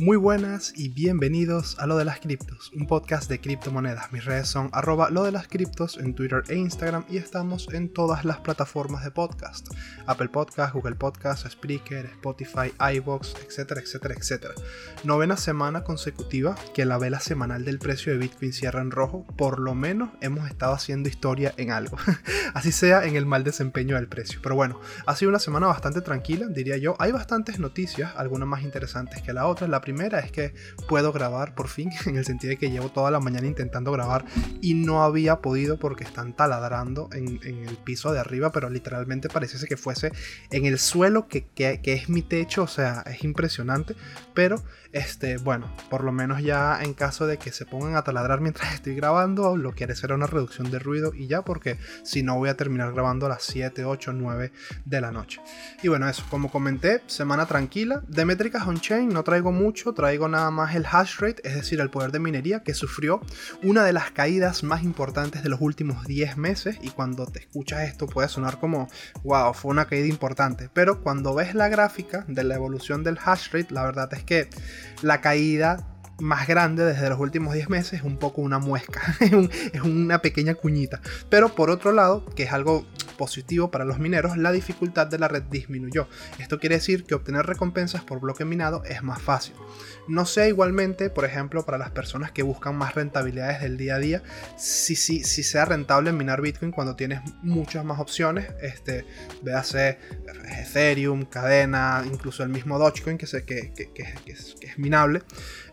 Muy buenas y bienvenidos a Lo de las Criptos, un podcast de criptomonedas. Mis redes son arroba lo de las criptos en Twitter e Instagram y estamos en todas las plataformas de podcast. Apple Podcast, Google Podcast, Spreaker, Spotify, iVoox, etcétera, etcétera, etcétera. Novena semana consecutiva que la vela semanal del precio de Bitcoin cierra en rojo. Por lo menos hemos estado haciendo historia en algo. Así sea en el mal desempeño del precio. Pero bueno, ha sido una semana bastante tranquila, diría yo. Hay bastantes noticias, algunas más interesantes que la otra. La primera es que puedo grabar por fin, en el sentido de que llevo toda la mañana intentando grabar y no había podido porque están taladrando en, el piso de arriba, pero literalmente pareciese que fuese en el suelo que, que, es mi techo, o sea, es impresionante, pero este, bueno, por lo menos ya en caso de que se pongan a taladrar mientras estoy grabando, lo que haré será una reducción de ruido y ya, porque si no voy a terminar grabando a las 7, 8, 9 de la noche. Y bueno, eso, como comenté, semana tranquila, de métricas on-chain no traigo mucho traigo nada más el hash rate, es decir, el poder de minería que sufrió una de las caídas más importantes de los últimos 10 meses. Y cuando te escuchas esto puede sonar como, wow, fue una caída importante, pero cuando ves la gráfica de la evolución del hash rate, la verdad es que la caída más grande desde los últimos 10 meses es un poco una muesca, es, una pequeña cuñita. Pero por otro lado, que es algo positivo para los mineros, la dificultad de la red disminuyó. Esto quiere decir que obtener recompensas por bloque minado es más fácil. No sé igualmente, por ejemplo, para las personas que buscan más rentabilidades del día a día, si, si, si sea rentable minar Bitcoin cuando tienes muchas más opciones, este, véase Ethereum, cadena, incluso el mismo Dogecoin que, sé que, que, es minable.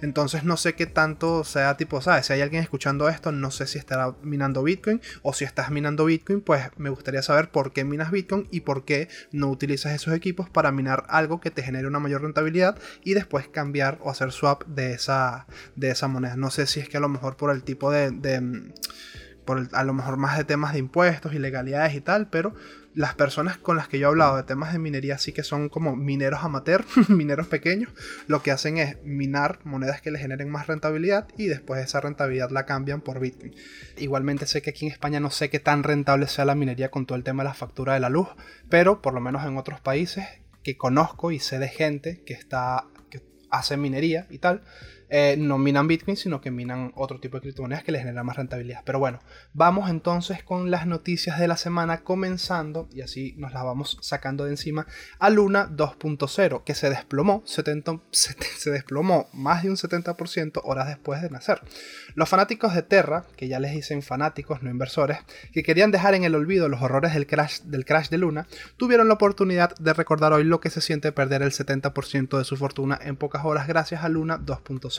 Entonces no sé qué tanto sea tipo, ¿sabes? Si hay alguien escuchando esto, no sé si estará minando Bitcoin o si estás minando Bitcoin, pues me gustaría saber por qué minas Bitcoin y por qué no utilizas esos equipos para minar algo que te genere una mayor rentabilidad y después cambiar o hacer swap de esa, de esa moneda. No sé si es que a lo mejor por el tipo de... de por a lo mejor más de temas de impuestos, ilegalidades y tal, pero las personas con las que yo he hablado de temas de minería sí que son como mineros amateur, mineros pequeños, lo que hacen es minar monedas que les generen más rentabilidad y después esa rentabilidad la cambian por Bitcoin. Igualmente sé que aquí en España no sé qué tan rentable sea la minería con todo el tema de la factura de la luz, pero por lo menos en otros países que conozco y sé de gente que está que hace minería y tal, eh, no minan Bitcoin, sino que minan otro tipo de criptomonedas que les genera más rentabilidad. Pero bueno, vamos entonces con las noticias de la semana, comenzando, y así nos las vamos sacando de encima, a Luna 2.0, que se desplomó, 70, se desplomó más de un 70% horas después de nacer. Los fanáticos de Terra, que ya les dicen fanáticos, no inversores, que querían dejar en el olvido los horrores del crash, del crash de Luna, tuvieron la oportunidad de recordar hoy lo que se siente perder el 70% de su fortuna en pocas horas gracias a Luna 2.0.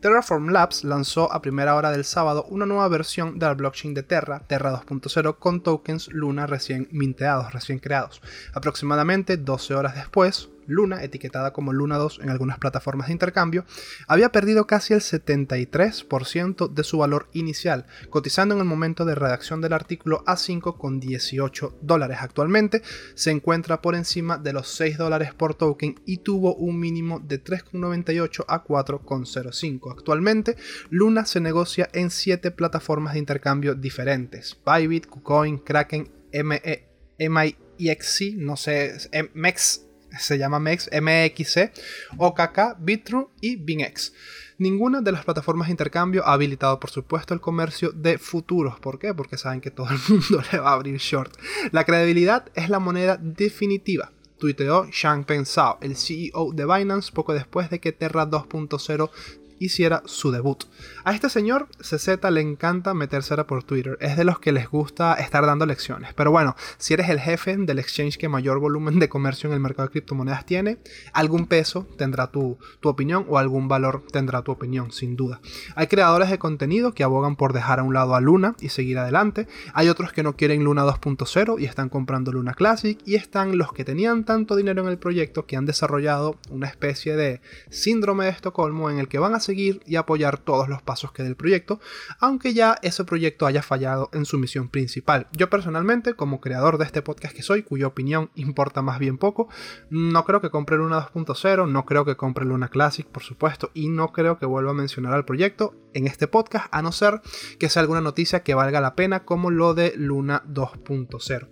Terraform Labs lanzó a primera hora del sábado una nueva versión de la blockchain de Terra, Terra 2.0, con tokens Luna recién minteados, recién creados. Aproximadamente 12 horas después, Luna, etiquetada como Luna 2 en algunas plataformas de intercambio, había perdido casi el 73% de su valor inicial, cotizando en el momento de redacción del artículo a 5,18 dólares. Actualmente se encuentra por encima de los 6 dólares por token y tuvo un mínimo de 3,98 a 4,05. Actualmente, Luna se negocia en 7 plataformas de intercambio diferentes: Bybit, KuCoin, Kraken, ME, MIXC, no sé, MEX se llama MEX, MXC, OKK, Bitrue y BingX. Ninguna de las plataformas de intercambio ha habilitado, por supuesto, el comercio de futuros. ¿Por qué? Porque saben que todo el mundo le va a abrir short. La credibilidad es la moneda definitiva tuiteó Changpeng Zhao, el CEO de Binance, poco después de que Terra 2.0 hiciera su debut. A este señor, CZ, le encanta metérsela por Twitter. Es de los que les gusta estar dando lecciones. Pero bueno, si eres el jefe del exchange que mayor volumen de comercio en el mercado de criptomonedas tiene, algún peso tendrá tu, tu opinión o algún valor tendrá tu opinión, sin duda. Hay creadores de contenido que abogan por dejar a un lado a Luna y seguir adelante. Hay otros que no quieren Luna 2.0 y están comprando Luna Classic. Y están los que tenían tanto dinero en el proyecto que han desarrollado una especie de síndrome de Estocolmo en el que van a seguir y apoyar todos los pasos que del proyecto, aunque ya ese proyecto haya fallado en su misión principal. Yo personalmente, como creador de este podcast que soy, cuya opinión importa más bien poco, no creo que compre Luna 2.0, no creo que compre Luna Classic, por supuesto, y no creo que vuelva a mencionar al proyecto en este podcast, a no ser que sea alguna noticia que valga la pena, como lo de Luna 2.0.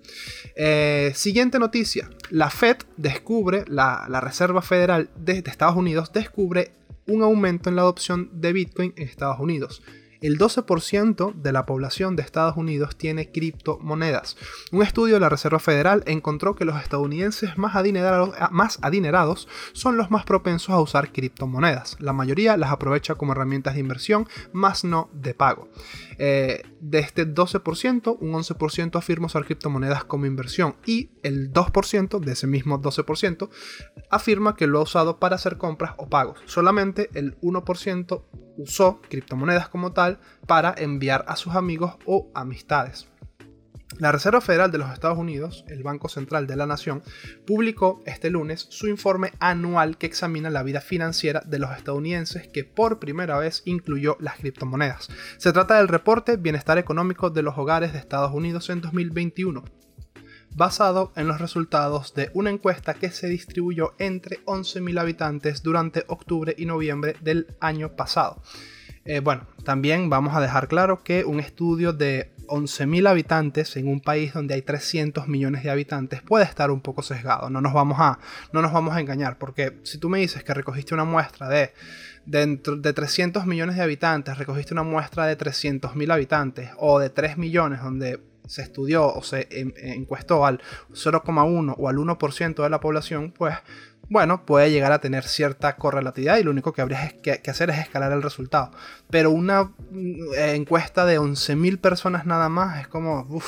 Eh, siguiente noticia, la Fed descubre, la, Reserva Federal de Estados Unidos descubre un aumento en la adopción de Bitcoin en Estados Unidos. El 12% de la población de Estados Unidos tiene criptomonedas. Un estudio de la Reserva Federal encontró que los estadounidenses más adinerados, más adinerados, son los más propensos a usar criptomonedas. La mayoría las aprovecha como herramientas de inversión, más no de pago. Eh, de este 12%, un 11% afirma usar criptomonedas como inversión y el 2% de ese mismo 12% afirma que lo ha usado para hacer compras o pagos. Solamente el 1% usó criptomonedas como tal para enviar a sus amigos o amistades. La Reserva Federal de los Estados Unidos, el Banco Central de la Nación, publicó este lunes su informe anual que examina la vida financiera de los estadounidenses que por primera vez incluyó las criptomonedas. Se trata del reporte Bienestar Económico de los Hogares de Estados Unidos en 2021, basado en los resultados de una encuesta que se distribuyó entre 11.000 habitantes durante octubre y noviembre del año pasado. Eh, bueno, también vamos a dejar claro que un estudio de 11.000 habitantes en un país donde hay 300 millones de habitantes puede estar un poco sesgado. No nos vamos a, no nos vamos a engañar, porque si tú me dices que recogiste una muestra de, dentro de 300 millones de habitantes, recogiste una muestra de 300.000 habitantes o de 3 millones donde se estudió o se encuestó al 0,1 o al 1% de la población, pues bueno, puede llegar a tener cierta correlatividad y lo único que habría que, hacer es escalar el resultado. Pero una mm, encuesta de 11.000 personas nada más es como,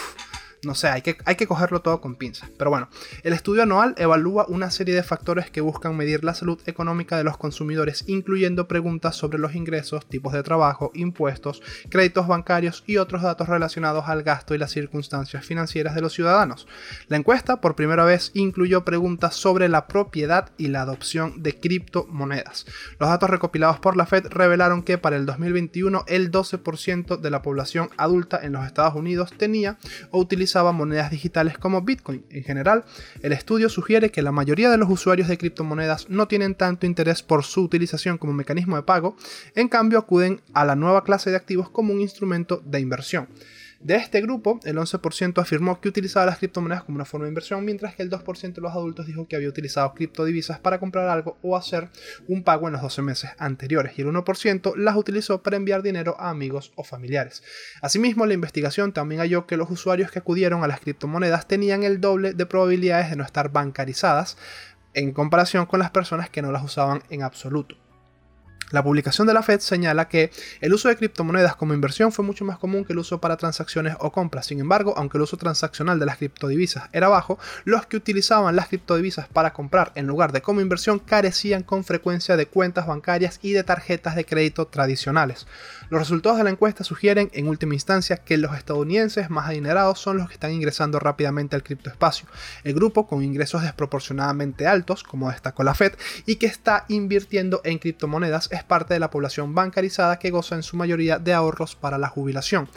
no sé, hay que, hay que cogerlo todo con pinzas. Pero bueno, el estudio anual evalúa una serie de factores que buscan medir la salud económica de los consumidores, incluyendo preguntas sobre los ingresos, tipos de trabajo, impuestos, créditos bancarios y otros datos relacionados al gasto y las circunstancias financieras de los ciudadanos. La encuesta por primera vez incluyó preguntas sobre la propiedad y la adopción de criptomonedas. Los datos recopilados por la Fed revelaron que para el 2021 el 12% de la población adulta en los Estados Unidos tenía o utilizaba monedas digitales como Bitcoin. En general, el estudio sugiere que la mayoría de los usuarios de criptomonedas no tienen tanto interés por su utilización como mecanismo de pago, en cambio acuden a la nueva clase de activos como un instrumento de inversión. De este grupo, el 11% afirmó que utilizaba las criptomonedas como una forma de inversión, mientras que el 2% de los adultos dijo que había utilizado criptodivisas para comprar algo o hacer un pago en los 12 meses anteriores, y el 1% las utilizó para enviar dinero a amigos o familiares. Asimismo, la investigación también halló que los usuarios que acudieron a las criptomonedas tenían el doble de probabilidades de no estar bancarizadas en comparación con las personas que no las usaban en absoluto. La publicación de la Fed señala que el uso de criptomonedas como inversión fue mucho más común que el uso para transacciones o compras. Sin embargo, aunque el uso transaccional de las criptodivisas era bajo, los que utilizaban las criptodivisas para comprar en lugar de como inversión carecían con frecuencia de cuentas bancarias y de tarjetas de crédito tradicionales. Los resultados de la encuesta sugieren, en última instancia, que los estadounidenses más adinerados son los que están ingresando rápidamente al criptoespacio. El grupo con ingresos desproporcionadamente altos, como destacó la Fed, y que está invirtiendo en criptomonedas es parte de la población bancarizada que goza en su mayoría de ahorros para la jubilación.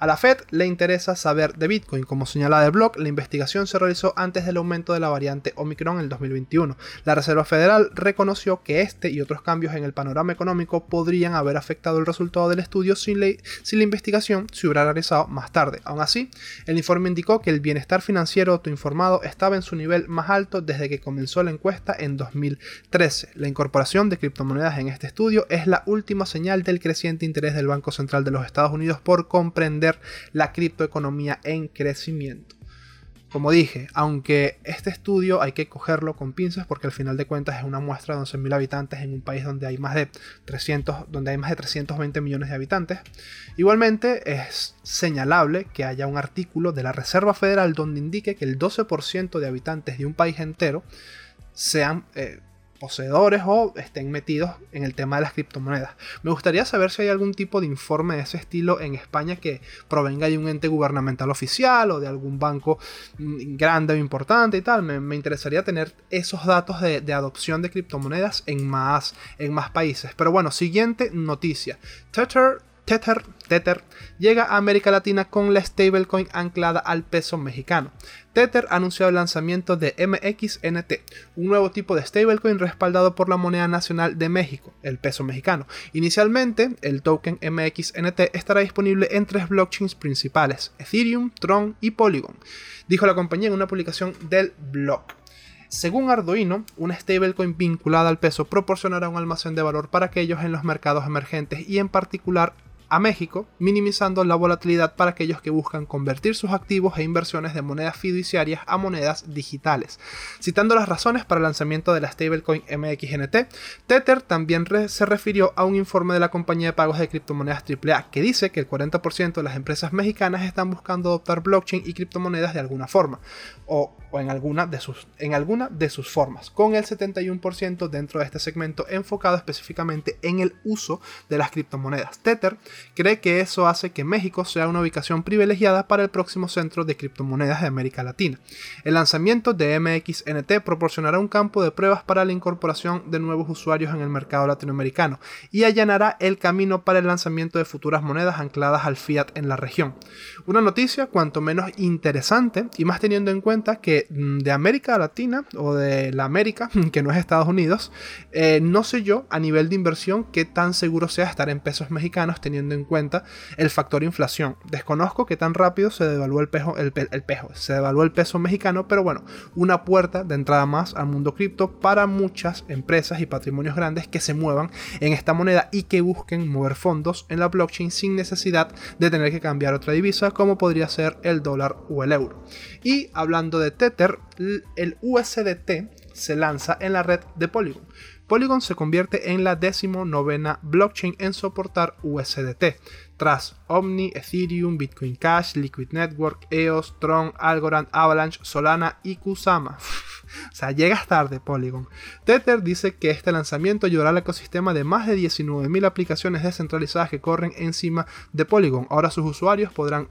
A la Fed le interesa saber de Bitcoin. Como señala el blog, la investigación se realizó antes del aumento de la variante Omicron en el 2021. La Reserva Federal reconoció que este y otros cambios en el panorama económico podrían haber afectado el resultado del estudio si, si la investigación se hubiera realizado más tarde. Aún así, el informe indicó que el bienestar financiero autoinformado estaba en su nivel más alto desde que comenzó la encuesta en 2013. La incorporación de criptomonedas en este estudio es la última señal del creciente interés del Banco Central de los Estados Unidos por comprender la criptoeconomía en crecimiento. Como dije, aunque este estudio hay que cogerlo con pinzas porque al final de cuentas es una muestra de 11.000 habitantes en un país donde hay más de 300, donde hay más de 320 millones de habitantes, igualmente es señalable que haya un artículo de la Reserva Federal donde indique que el 12% de habitantes de un país entero sean eh, poseedores o estén metidos en el tema de las criptomonedas. Me gustaría saber si hay algún tipo de informe de ese estilo en España que provenga de un ente gubernamental oficial o de algún banco mm, grande o importante y tal. Me, interesaría tener esos datos de, adopción de criptomonedas en más, en más países. Pero bueno, siguiente noticia. Tether Tether, Tether, llega a América Latina con la stablecoin anclada al peso mexicano. Tether anunció el lanzamiento de MXNT, un nuevo tipo de stablecoin respaldado por la moneda nacional de México, el peso mexicano. Inicialmente, el token MXNT estará disponible en tres blockchains principales, Ethereum, Tron y Polygon, dijo la compañía en una publicación del blog. Según Arduino, una stablecoin vinculada al peso proporcionará un almacén de valor para aquellos en los mercados emergentes y en particular a México, minimizando la volatilidad para aquellos que buscan convertir sus activos e inversiones de monedas fiduciarias a monedas digitales. Citando las razones para el lanzamiento de la stablecoin MXNT, Tether también se refirió a un informe de la compañía de pagos de criptomonedas AAA que dice que el 40% de las empresas mexicanas están buscando adoptar blockchain y criptomonedas de alguna forma, o, en, alguna de sus, en alguna de sus formas, con el 71% dentro de este segmento enfocado específicamente en el uso de las criptomonedas. Tether cree que eso hace que México sea una ubicación privilegiada para el próximo centro de criptomonedas de América Latina. El lanzamiento de MXNT proporcionará un campo de pruebas para la incorporación de nuevos usuarios en el mercado latinoamericano y allanará el camino para el lanzamiento de futuras monedas ancladas al fiat en la región. Una noticia cuanto menos interesante y más teniendo en cuenta que mm, de América Latina o de la América, que no es Estados Unidos, eh, no sé yo a nivel de inversión qué tan seguro sea estar en pesos mexicanos teniendo en cuenta el factor inflación. Desconozco que tan rápido se devaluó el peso, el, se devaluó el peso mexicano, pero bueno, una puerta de entrada más al mundo cripto para muchas empresas y patrimonios grandes que se muevan en esta moneda y que busquen mover fondos en la blockchain sin necesidad de tener que cambiar otra divisa como podría ser el dólar o el euro. Y hablando de Tether, el USDT se lanza en la red de Polygon. Polygon se convierte en la novena blockchain en soportar USDT, tras Omni, Ethereum, Bitcoin Cash, Liquid Network, EOS, Tron, Algorand, Avalanche, Solana y Kusama. o sea, llegas tarde Polygon. Tether dice que este lanzamiento ayudará al ecosistema de más de 19.000 aplicaciones descentralizadas que corren encima de Polygon. Ahora sus usuarios podrán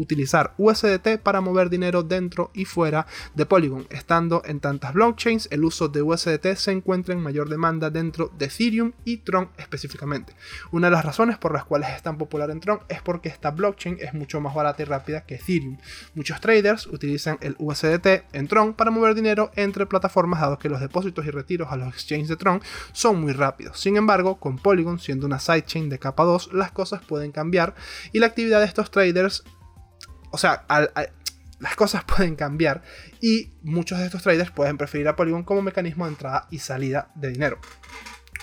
utilizar USDT para mover dinero dentro y fuera de Polygon. Estando en tantas blockchains, el uso de USDT se encuentra en mayor demanda dentro de Ethereum y Tron específicamente. Una de las razones por las cuales es tan popular en Tron es porque esta blockchain es mucho más barata y rápida que Ethereum. Muchos traders utilizan el USDT en Tron para mover dinero entre plataformas dado que los depósitos y retiros a los exchanges de Tron son muy rápidos. Sin embargo, con Polygon siendo una sidechain de capa 2, las cosas pueden cambiar y la actividad de estos traders o sea, las cosas pueden cambiar y muchos de estos traders pueden preferir a Polygon como mecanismo de entrada y salida de dinero.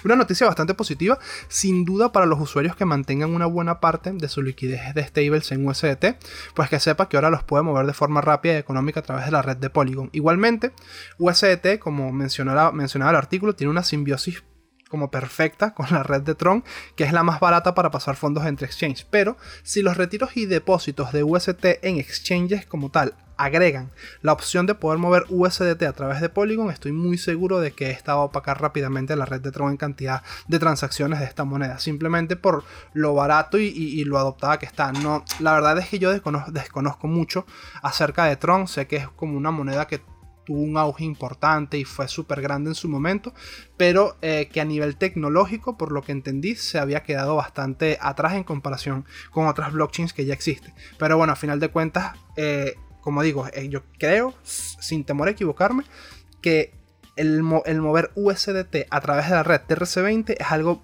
Una noticia bastante positiva, sin duda para los usuarios que mantengan una buena parte de su liquidez de stables en USDT, pues que sepa que ahora los puede mover de forma rápida y económica a través de la red de Polygon. Igualmente, USDT, como mencionaba, mencionaba el artículo, tiene una simbiosis como perfecta con la red de Tron, que es la más barata para pasar fondos entre exchanges. Pero si los retiros y depósitos de UST en exchanges como tal agregan la opción de poder mover USDT a través de Polygon, estoy muy seguro de que esta va a opacar rápidamente la red de Tron en cantidad de transacciones de esta moneda, simplemente por lo barato y, lo adoptada que está. No, la verdad es que yo desconozco mucho acerca de Tron, sé que es como una moneda que tuvo un auge importante y fue súper grande en su momento, pero eh, que a nivel tecnológico, por lo que entendí, se había quedado bastante atrás en comparación con otras blockchains que ya existen. Pero bueno, a final de cuentas, eh, como digo, eh, yo creo, sin temor a equivocarme, que el, el mover USDT a través de la red TRC20 es algo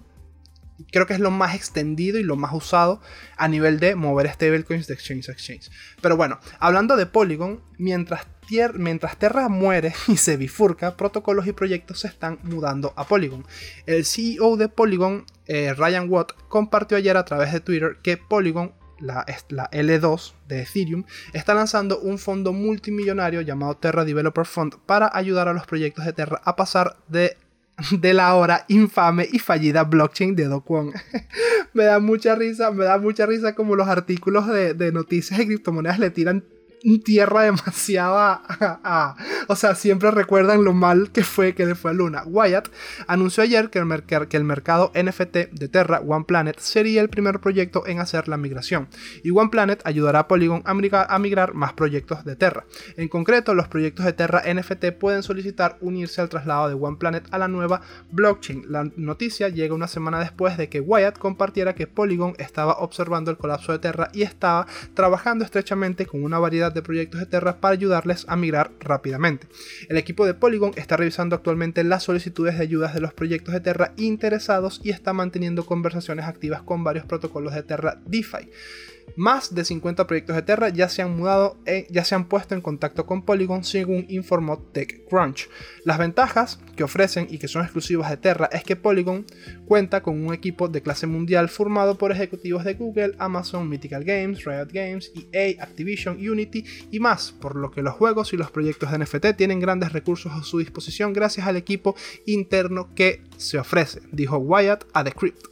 creo que es lo más extendido y lo más usado a nivel de mover stablecoins de exchange a exchange. Pero bueno, hablando de Polygon, mientras, mientras Terra muere y se bifurca, protocolos y proyectos se están mudando a Polygon. El CEO de Polygon, eh, Ryan Watt, compartió ayer a través de Twitter que Polygon la, la, L2 de Ethereum, está lanzando un fondo multimillonario llamado Terra Developer Fund para ayudar a los proyectos de Terra a pasar de de la ahora infame y fallida blockchain de Do me da mucha risa, me da mucha risa como los artículos de, de noticias de criptomonedas le tiran tierra demasiado a, O sea, siempre recuerdan lo mal que fue que le fue a Luna. Wyatt anunció ayer que el, que el mercado NFT de Terra, One Planet, sería el primer proyecto en hacer la migración. Y One Planet ayudará a Polygon a migrar, a migrar más proyectos de Terra. En concreto, los proyectos de Terra NFT pueden solicitar unirse al traslado de One Planet a la nueva blockchain. La noticia llega una semana después de que Wyatt compartiera que Polygon estaba observando el colapso de Terra y estaba trabajando estrechamente con una variedad de proyectos de Terra para ayudarles a migrar rápidamente. El equipo de Polygon está revisando actualmente las solicitudes de ayudas de los proyectos de Terra interesados y está manteniendo conversaciones activas con varios protocolos de Terra DeFi. Más de 50 proyectos de Terra ya se han mudado, e ya se han puesto en contacto con Polygon según informó TechCrunch. Las ventajas que ofrecen y que son exclusivas de Terra es que Polygon cuenta con un equipo de clase mundial formado por ejecutivos de Google, Amazon, Mythical Games, Riot Games, EA, Activision, Unity y más, por lo que los juegos y los proyectos de NFT tienen grandes recursos a su disposición gracias al equipo interno que se ofrece, dijo Wyatt a The Crypt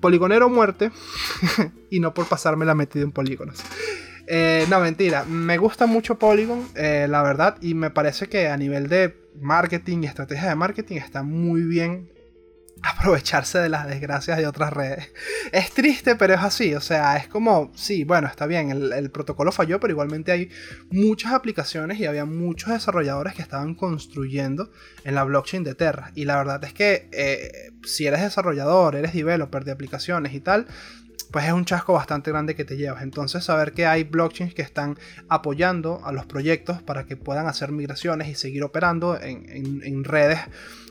poligonero muerte y no por pasarme la metida en polígonos. Eh, no, mentira. Me gusta mucho Polygon, eh, la verdad, y me parece que a nivel de marketing y estrategia de marketing está muy bien aprovecharse de las desgracias de otras redes. Es triste, pero es así. O sea, es como, sí, bueno, está bien, el, protocolo falló, pero igualmente hay muchas aplicaciones y había muchos desarrolladores que estaban construyendo en la blockchain de Terra. Y la verdad es que eh, si eres desarrollador, eres developer de aplicaciones y tal, pues es un chasco bastante grande que te llevas. Entonces, saber que hay blockchains que están apoyando a los proyectos para que puedan hacer migraciones y seguir operando en, redes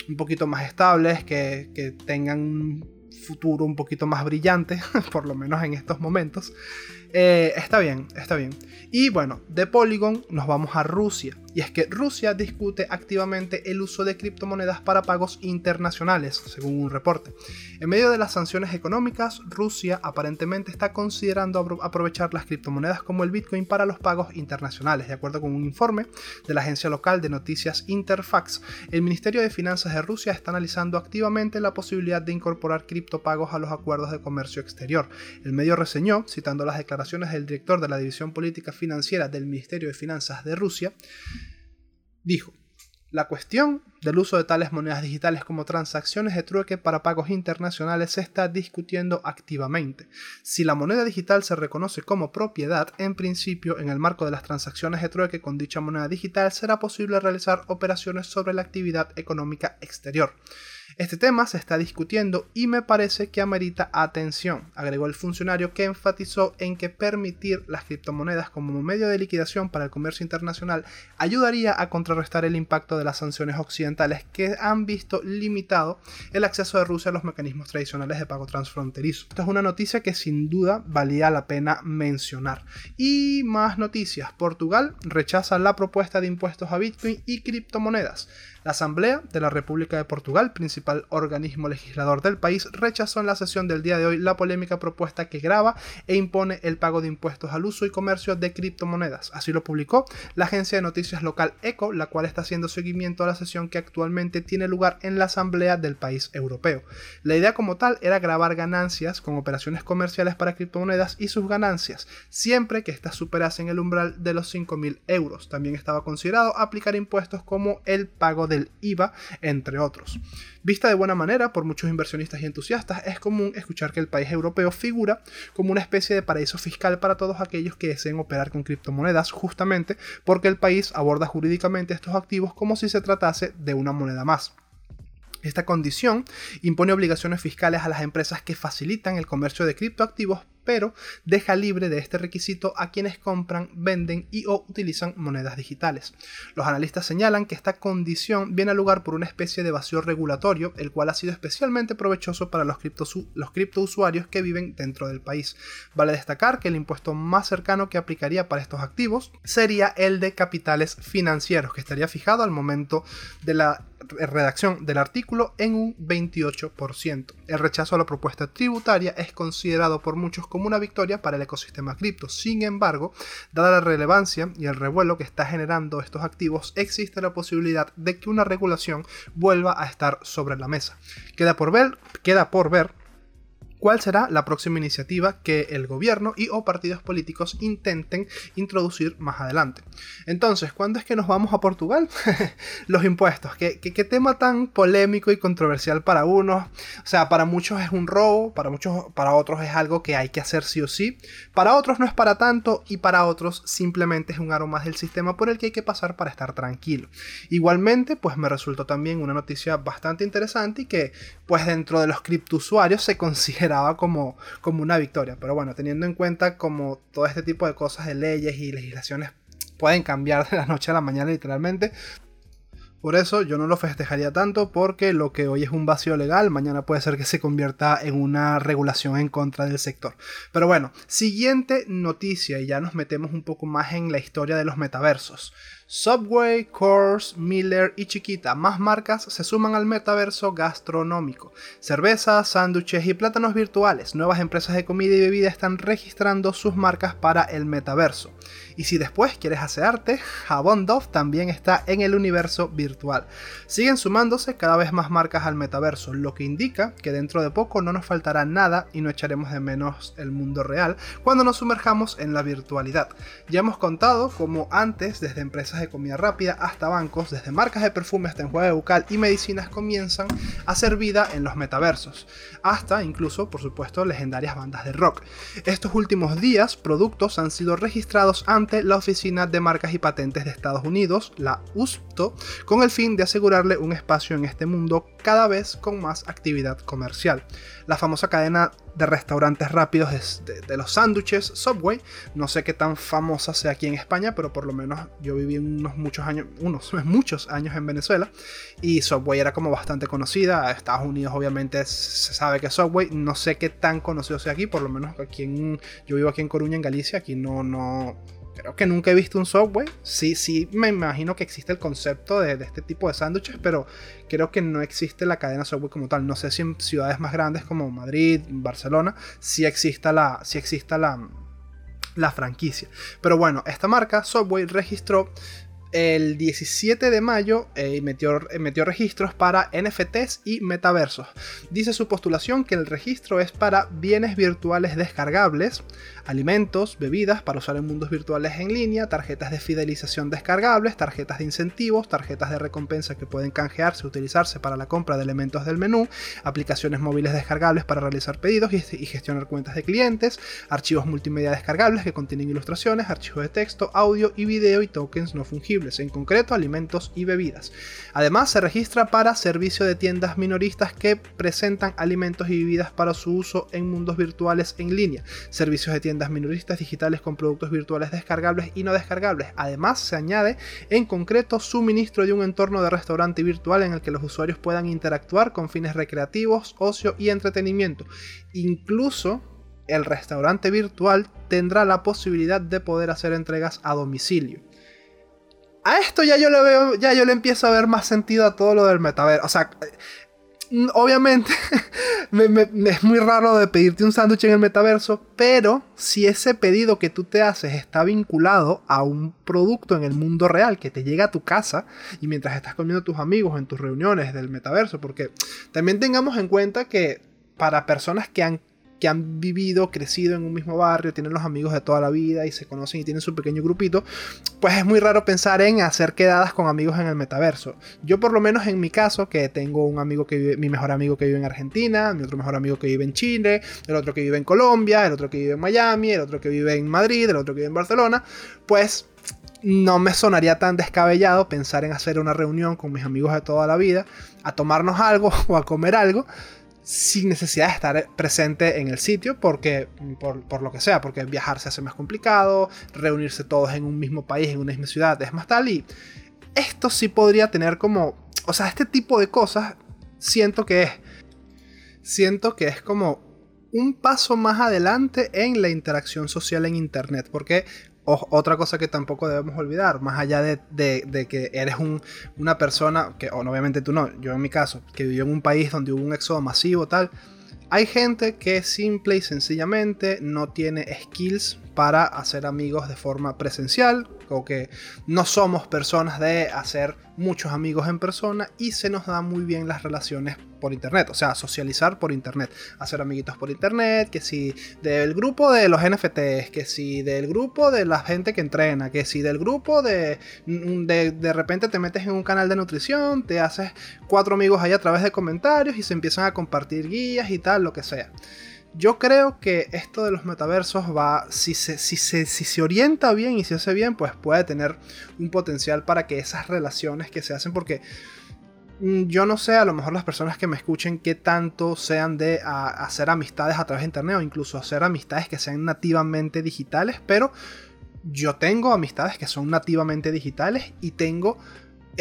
un poquito más estables, que, que tengan un futuro un poquito más brillante, por lo menos en estos momentos. Eh, está bien, está bien. Y bueno, de Polygon nos vamos a Rusia. Y es que Rusia discute activamente el uso de criptomonedas para pagos internacionales, según un reporte. En medio de las sanciones económicas, Rusia aparentemente está considerando aprovechar las criptomonedas como el Bitcoin para los pagos internacionales. De acuerdo con un informe de la agencia local de noticias Interfax, el Ministerio de Finanzas de Rusia está analizando activamente la posibilidad de incorporar criptopagos a los acuerdos de comercio exterior. El medio reseñó, citando las declaraciones del director de la División Política Financiera del Ministerio de Finanzas de Rusia, dijo, la cuestión del uso de tales monedas digitales como transacciones de trueque para pagos internacionales se está discutiendo activamente. Si la moneda digital se reconoce como propiedad, en principio, en el marco de las transacciones de trueque con dicha moneda digital, será posible realizar operaciones sobre la actividad económica exterior. Este tema se está discutiendo y me parece que amerita atención, agregó el funcionario que enfatizó en que permitir las criptomonedas como medio de liquidación para el comercio internacional ayudaría a contrarrestar el impacto de las sanciones occidentales que han visto limitado el acceso de Rusia a los mecanismos tradicionales de pago transfronterizo. Esta es una noticia que sin duda valía la pena mencionar. Y más noticias. Portugal rechaza la propuesta de impuestos a Bitcoin y criptomonedas. La Asamblea de la República de Portugal, principal organismo legislador del país, rechazó en la sesión del día de hoy la polémica propuesta que graba e impone el pago de impuestos al uso y comercio de criptomonedas. Así lo publicó la agencia de noticias local ECO, la cual está haciendo seguimiento a la sesión que actualmente tiene lugar en la Asamblea del país europeo. La idea como tal era grabar ganancias con operaciones comerciales para criptomonedas y sus ganancias, siempre que éstas superasen el umbral de los 5.000 euros. También estaba considerado aplicar impuestos como el pago del IVA, entre otros. Vista de buena manera por muchos inversionistas y entusiastas, es común escuchar que el país europeo figura como una especie de paraíso fiscal para todos aquellos que deseen operar con criptomonedas, justamente porque el país aborda jurídicamente estos activos como si se tratase de una moneda más. Esta condición impone obligaciones fiscales a las empresas que facilitan el comercio de criptoactivos pero deja libre de este requisito a quienes compran, venden y o utilizan monedas digitales. Los analistas señalan que esta condición viene a lugar por una especie de vacío regulatorio, el cual ha sido especialmente provechoso para los, los criptousuarios que viven dentro del país. Vale destacar que el impuesto más cercano que aplicaría para estos activos sería el de capitales financieros, que estaría fijado al momento de la redacción del artículo en un 28%. El rechazo a la propuesta tributaria es considerado por muchos como una victoria para el ecosistema cripto. Sin embargo, dada la relevancia y el revuelo que está generando estos activos, existe la posibilidad de que una regulación vuelva a estar sobre la mesa. Queda por ver, queda por ver cuál será la próxima iniciativa que el gobierno y o partidos políticos intenten introducir más adelante. Entonces, ¿cuándo es que nos vamos a Portugal? Los impuestos. ¿Qué, ¿Qué, tema tan polémico y controversial para unos. O sea, para muchos es un robo, para muchos, para otros es algo que hay que hacer sí o sí. Para otros no es para tanto y para otros simplemente es un aro más del sistema por el que hay que pasar para estar tranquilo. Igualmente, pues me resultó también una noticia bastante interesante y que, pues dentro de los criptusuarios se considera como, como una victoria. Pero bueno, teniendo en cuenta como todo este tipo de cosas de leyes y legislaciones pueden cambiar de la noche a la mañana literalmente, Por eso yo no lo festejaría tanto porque lo que hoy es un vacío legal, mañana puede ser que se convierta en una regulación en contra del sector. Pero bueno, siguiente noticia y ya nos metemos un poco más en la historia de los metaversos. Subway, Coors, Miller y Chiquita, más marcas se suman al metaverso gastronómico. Cervezas, sándwiches y plátanos virtuales, nuevas empresas de comida y bebida están registrando sus marcas para el metaverso. Y si después quieres arte, Jabón Dove también está en el universo virtual. Siguen sumándose cada vez más marcas al metaverso, lo que indica que dentro de poco no nos faltará nada y no echaremos de menos el mundo real cuando nos sumerjamos en la virtualidad. Ya hemos contado cómo antes, desde empresas de comida rápida hasta bancos, desde marcas de perfume hasta enjuague bucal y medicinas comienzan a hacer vida en los metaversos, hasta incluso, por supuesto, legendarias bandas de rock. Estos últimos días, productos han sido registrados ante la Oficina de Marcas y Patentes de Estados Unidos, la USPTO, con el fin de asegurarle un espacio en este mundo cada vez con más actividad comercial. La famosa cadena de restaurantes rápidos de, los sándwiches Subway, no sé qué tan famosa sea aquí en España, pero por lo menos yo viví unos muchos años, unos muchos años en Venezuela. Y Subway era como bastante conocida. Estados Unidos obviamente se sabe que Subway, no sé qué tan conocido sea aquí, por lo menos aquí en, yo vivo aquí en Coruña, en Galicia, aquí no, no, creo que nunca he visto un Subway. Sí, sí, me imagino que existe el concepto de, este tipo de sándwiches, pero creo que no existe la cadena Subway como tal. No sé si en ciudades más grandes como Madrid, Barcelona, sí exista la, sí exista la, la franquicia. Pero bueno, esta marca, Subway, registró el 17 de mayo eh, metió, metió, registros para NFTs y metaversos. Dice su postulación que el registro es para bienes virtuales descargables, alimentos, bebidas para usar en mundos virtuales en línea, tarjetas de fidelización descargables, tarjetas de incentivos, tarjetas de recompensa que pueden canjearse utilizarse para la compra de elementos del menú, aplicaciones móviles descargables para realizar pedidos y, y gestionar cuentas de clientes, archivos multimedia descargables que contienen ilustraciones, archivos de texto, audio y video y tokens no fungibles en concreto alimentos y bebidas. Además, se registra para servicio de tiendas minoristas que presentan alimentos y bebidas para su uso en mundos virtuales en línea, servicios de tiendas minoristas digitales con productos virtuales descargables y no descargables. Además, se añade en concreto suministro de un entorno de restaurante virtual en el que los usuarios puedan interactuar con fines recreativos, ocio y entretenimiento. Incluso el restaurante virtual tendrá la posibilidad de poder hacer entregas a domicilio a esto ya yo le veo, ya yo le empiezo a ver más sentido a todo lo del metaverso. O sea, obviamente me, es muy raro de pedirte un sándwich en el metaverso, pero si ese pedido que tú te haces está vinculado a un producto en el mundo real que te llega a tu casa y mientras estás comiendo tus amigos en tus reuniones del metaverso, porque también tengamos en cuenta que para personas que han que han vivido, crecido en un mismo barrio, tienen los amigos de toda la vida y se conocen y tienen su pequeño grupito, pues es muy raro pensar en hacer quedadas con amigos en el metaverso. Yo por lo menos en mi caso, que tengo un amigo que vive, mi mejor amigo que vive en Argentina, mi otro mejor amigo que vive en Chile, el otro que vive en Colombia, el otro que vive en Miami, el otro que vive en Madrid, el otro que vive en Barcelona, pues no me sonaría tan descabellado pensar en hacer una reunión con mis amigos de toda la vida, a tomarnos algo o a comer algo, sin necesidad de estar presente en el sitio, porque, por, lo que sea, porque viajar se hace más complicado, reunirse todos en un mismo país, en una misma ciudad, es más tal, y esto sí podría tener como, o sea, este tipo de cosas siento que es, siento que es como un paso más adelante en la interacción social en Internet, porque otra cosa que tampoco debemos olvidar, más allá de, que eres una persona, que obviamente tú no, yo en mi caso, que vivió en un país donde hubo un éxodo masivo, tal, hay gente que simple y sencillamente no tiene skills para hacer amigos de forma presencial, o que no somos personas de hacer muchos amigos en persona y se nos da muy bien las relaciones por internet, o sea, socializar por internet, hacer amiguitos por internet, que si del grupo de los NFTs, que si del grupo de la gente que entrena, que si del grupo de, de de repente te metes en un canal de nutrición, te haces cuatro amigos ahí a través de comentarios y se empiezan a compartir guías y tal, lo que sea. Yo creo que esto de los metaversos va, si se, si, se, si se orienta bien y se hace bien, pues puede tener un potencial para que esas relaciones que se hacen, porque mm, yo no sé, a lo mejor las personas que me escuchen, qué tanto sean de hacer amistades a través de internet o incluso hacer amistades que sean nativamente digitales, pero yo tengo amistades que son nativamente digitales y tengo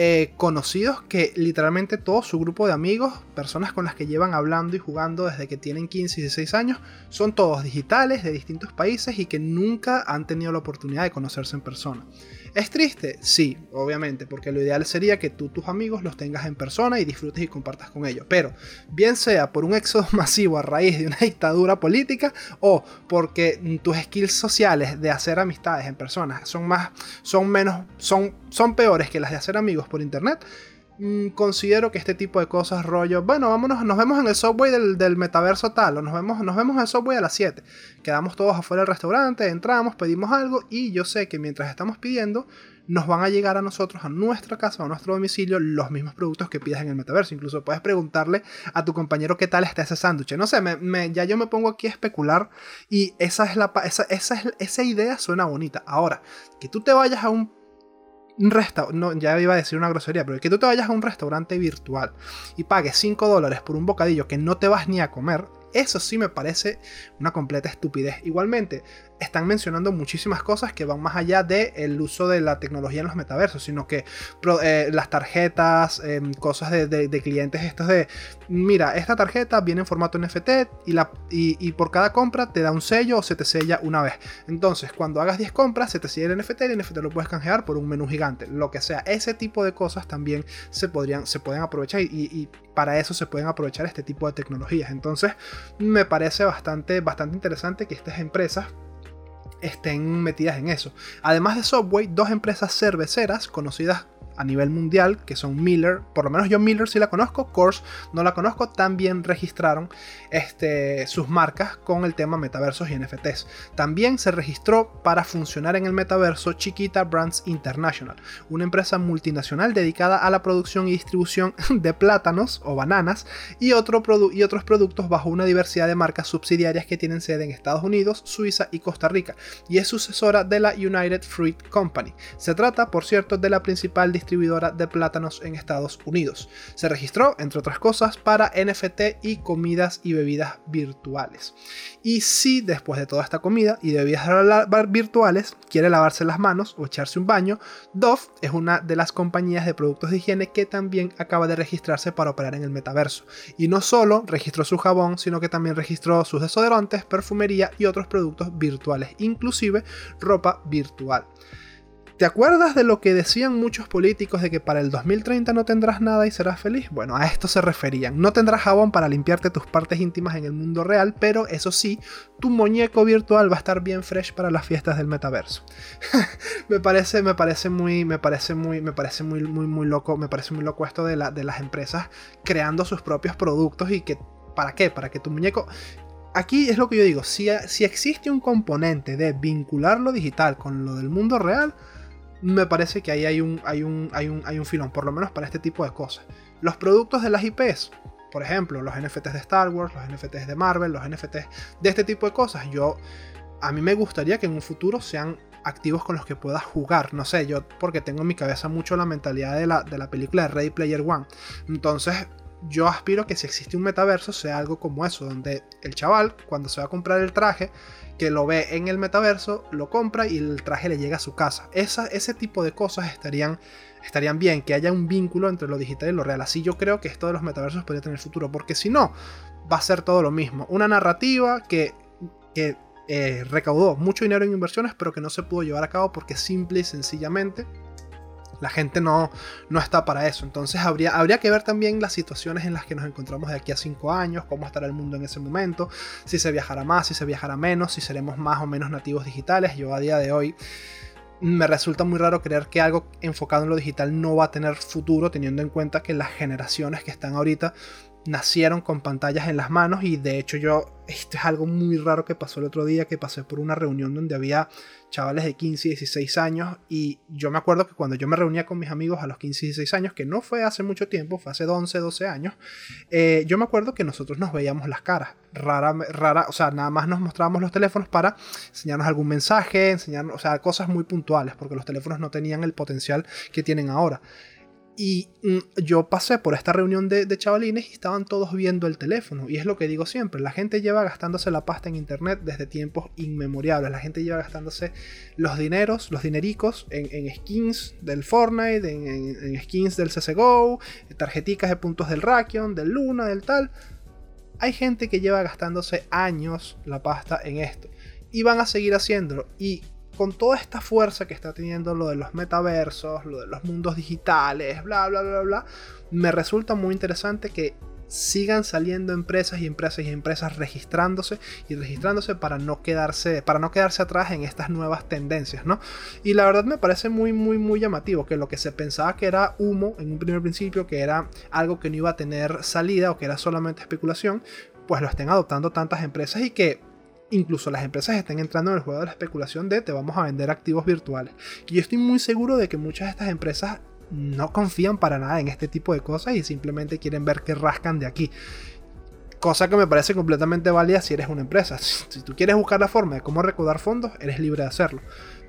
eh, conocidos que literalmente todo su grupo de amigos, personas con las que llevan hablando y jugando desde que tienen 15 y 16 años, son todos digitales de distintos países y que nunca han tenido la oportunidad de conocerse en persona. ¿Es triste? Sí, obviamente, porque lo ideal sería que tú tus amigos los tengas en persona y disfrutes y compartas con ellos. Pero, bien sea por un éxodo masivo a raíz de una dictadura política o porque tus skills sociales de hacer amistades en persona son más, son menos, son, son peores que las de hacer amigos por internet, mm, considero que este tipo de cosas, rollo, bueno, vámonos, nos vemos en el subway del, metaverso tal, o nos vemos, nos vemos en el subway a las 7. Quedamos todos afuera del restaurante, entramos, pedimos algo, y yo sé que mientras estamos pidiendo, nos van a llegar a nosotros, a nuestra casa, a nuestro domicilio, los mismos productos que pidas en el metaverso. Incluso puedes preguntarle a tu compañero qué tal está ese sándwich. No sé, ya yo me pongo aquí a especular y esa, es la, esa, esa, esa idea suena bonita. Ahora, que tú te vayas a un un restaurante, no, ya iba a decir una grosería, pero que tú te vayas a un restaurante virtual y pagues 5 dólares por un bocadillo que no te vas ni a comer, eso sí me parece una completa estupidez. Igualmente, están mencionando muchísimas cosas que van más allá del uso de la tecnología en los metaversos, sino que eh, las tarjetas, em, cosas de, clientes estos de, mira, esta tarjeta viene en formato NFT y, la, y, por cada compra te da un sello o se te sella una vez. Entonces, cuando hagas 10 compras, se te sella el NFT y el NFT lo puedes canjear por un menú gigante, lo que sea. Ese tipo de cosas también se, podrían, se pueden aprovechar y, y para eso se pueden aprovechar este tipo de tecnologías. Entonces, me parece bastante, bastante interesante que estas empresas estén metidas en eso. Además de Subway, dos empresas cerveceras conocidas a nivel mundial, que son Miller, por lo menos yo Miller sí la conozco, Coors no la conozco, también registraron este, sus marcas con el tema metaversos y NFTs. También se registró para funcionar en el metaverso Chiquita Brands International, una empresa multinacional dedicada a la producción y distribución de plátanos o bananas y, otro y otros productos bajo una diversidad de marcas subsidiarias que tienen sede en Estados Unidos, Suiza y Costa Rica, y es sucesora de la United Fruit Company. Se trata, por cierto, de la principal distribución distribuidora de plátanos en Estados Unidos. Se registró, entre otras cosas, para NFT y comidas y bebidas virtuales. Y si después de toda esta comida y de bebidas virtuales quiere lavarse las manos o echarse un baño, Dove es una de las compañías de productos de higiene que también acaba de registrarse para operar en el metaverso. Y no solo registró su jabón, sino que también registró sus desodorantes, perfumería y otros productos virtuales, inclusive ropa virtual. ¿Te acuerdas de lo que decían muchos políticos de que para el 2030 no tendrás nada y serás feliz? Bueno, a esto se referían. No tendrás jabón para limpiarte tus partes íntimas en el mundo real, pero eso sí, tu muñeco virtual va a estar bien fresh para las fiestas del metaverso. me parece, me parece muy, me parece muy, me parece muy, muy, muy loco, me parece muy loco esto de, de las empresas creando sus propios productos y que, ¿para qué? Para que tu muñeco aquí es lo que yo digo, si, si, existe un componente de vincular lo digital con lo del mundo real, me parece que ahí hay un, hay un, hay un, hay un filón, por lo menos para este tipo de cosas. Los productos de las IPs, por ejemplo, los NFTs de Star Wars, los NFTs de Marvel, los NFTs de este tipo de cosas, yo a mí me gustaría que en un futuro sean activos con los que puedas jugar. No sé, yo porque tengo en mi cabeza mucho la mentalidad de la, de la película de Ready Player One. Entonces, yo aspiro que si existe un metaverso sea algo como eso, donde el chaval, cuando se va a comprar el traje, que lo ve en el metaverso, lo compra y el traje le llega a su casa. Esa, ese tipo de cosas estarían, estarían bien, que haya un vínculo entre lo digital y lo real. Así yo creo que esto de los metaversos podría tener futuro, porque si no, va a ser todo lo mismo. Una narrativa que, que eh, recaudó mucho dinero en inversiones, pero que no se pudo llevar a cabo porque simple y sencillamente la gente no, no está para eso. Entonces habría, habría que ver también las situaciones en las que nos encontramos de aquí a cinco años, cómo estará el mundo en ese momento, si se viajará más, si se viajará menos, si seremos más o menos nativos digitales. Yo a día de hoy me resulta muy raro creer que algo enfocado en lo digital no va a tener futuro, teniendo en cuenta que las generaciones que están ahorita nacieron con pantallas en las manos y de hecho yo, esto es algo muy raro que pasó el otro día, que pasé por una reunión donde había chavales de 15 y 16 años y yo me acuerdo que cuando yo me reunía con mis amigos a los 15 y 16 años, que no fue hace mucho tiempo, fue hace 11, 12 años, eh, yo me acuerdo que nosotros nos veíamos las caras, rara, rara, o sea, nada más nos mostrábamos los teléfonos para enseñarnos algún mensaje, enseñarnos, o sea, cosas muy puntuales, porque los teléfonos no tenían el potencial que tienen ahora. Y mm, yo pasé por esta reunión de, chavalines y estaban todos viendo el teléfono. Y es lo que digo siempre, la gente lleva gastándose la pasta en internet desde tiempos inmemoriales. La gente lleva gastándose los dineros, los dinericos en, skins del Fortnite, en, skins del CSGO, tarjeticas de puntos del Rakion, del Luna, del tal. Hay gente que lleva gastándose años la pasta en esto. Y van a seguir haciéndolo. Y con toda esta fuerza que está teniendo lo de los metaversos, lo de los mundos digitales, bla, bla, bla, bla, me resulta muy interesante que sigan saliendo empresas y empresas y empresas registrándose y registrándose para no quedarse para no quedarse atrás en estas nuevas tendencias, ¿no? Y la verdad me parece muy muy muy llamativo que lo que se pensaba que era humo en un primer principio, que era algo que no iba a tener salida o que era solamente especulación, pues lo estén adoptando tantas empresas y que incluso las empresas están entrando en el juego de la especulación de te vamos a vender activos virtuales. Y yo estoy muy seguro de que muchas de estas empresas no confían para nada en este tipo de cosas y simplemente quieren ver qué rascan de aquí. Cosa que me parece completamente válida si eres una empresa. Si tú quieres buscar la forma de cómo recaudar fondos, eres libre de hacerlo.